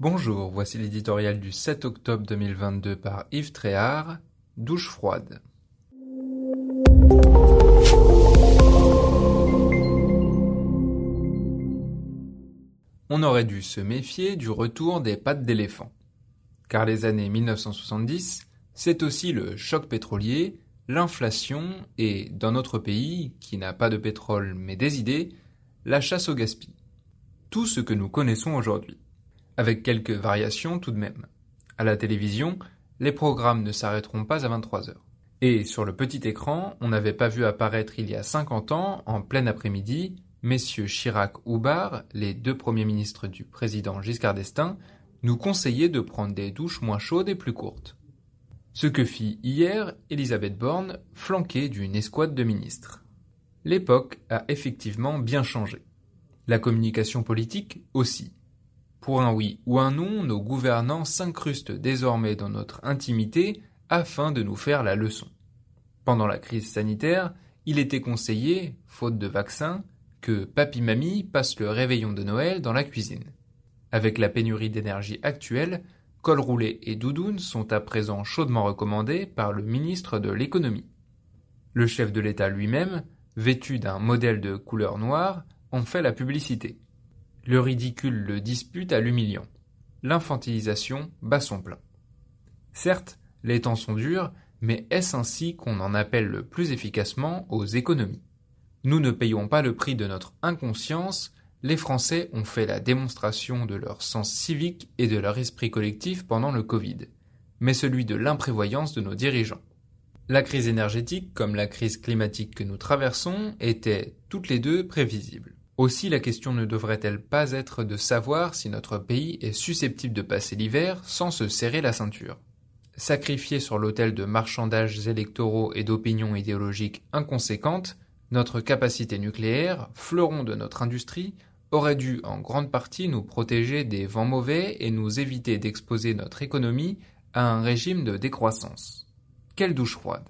Bonjour, voici l'éditorial du 7 octobre 2022 par Yves Tréhard, Douche froide. On aurait dû se méfier du retour des pattes d'éléphant. Car les années 1970, c'est aussi le choc pétrolier, l'inflation et, dans notre pays, qui n'a pas de pétrole mais des idées, la chasse au gaspillage. Tout ce que nous connaissons aujourd'hui avec quelques variations tout de même. À la télévision, les programmes ne s'arrêteront pas à 23 heures. Et sur le petit écran, on n'avait pas vu apparaître il y a 50 ans, en plein après-midi, messieurs Chirac ou Barr, les deux premiers ministres du président Giscard d'Estaing, nous conseillaient de prendre des douches moins chaudes et plus courtes. Ce que fit hier Elisabeth Borne, flanquée d'une escouade de ministres. L'époque a effectivement bien changé. La communication politique aussi. Pour un oui ou un non, nos gouvernants s'incrustent désormais dans notre intimité afin de nous faire la leçon. Pendant la crise sanitaire, il était conseillé, faute de vaccin, que papy-mamie passe le réveillon de Noël dans la cuisine. Avec la pénurie d'énergie actuelle, col roulé et doudoune sont à présent chaudement recommandés par le ministre de l'économie. Le chef de l'État lui-même, vêtu d'un modèle de couleur noire, en fait la publicité. Le ridicule le dispute à l'humiliant. L'infantilisation bat son plein. Certes, les temps sont durs, mais est-ce ainsi qu'on en appelle le plus efficacement aux économies? Nous ne payons pas le prix de notre inconscience, les Français ont fait la démonstration de leur sens civique et de leur esprit collectif pendant le Covid, mais celui de l'imprévoyance de nos dirigeants. La crise énergétique, comme la crise climatique que nous traversons, étaient toutes les deux prévisibles. Aussi la question ne devrait-elle pas être de savoir si notre pays est susceptible de passer l'hiver sans se serrer la ceinture? Sacrifié sur l'autel de marchandages électoraux et d'opinions idéologiques inconséquentes, notre capacité nucléaire, fleuron de notre industrie, aurait dû en grande partie nous protéger des vents mauvais et nous éviter d'exposer notre économie à un régime de décroissance. Quelle douche froide.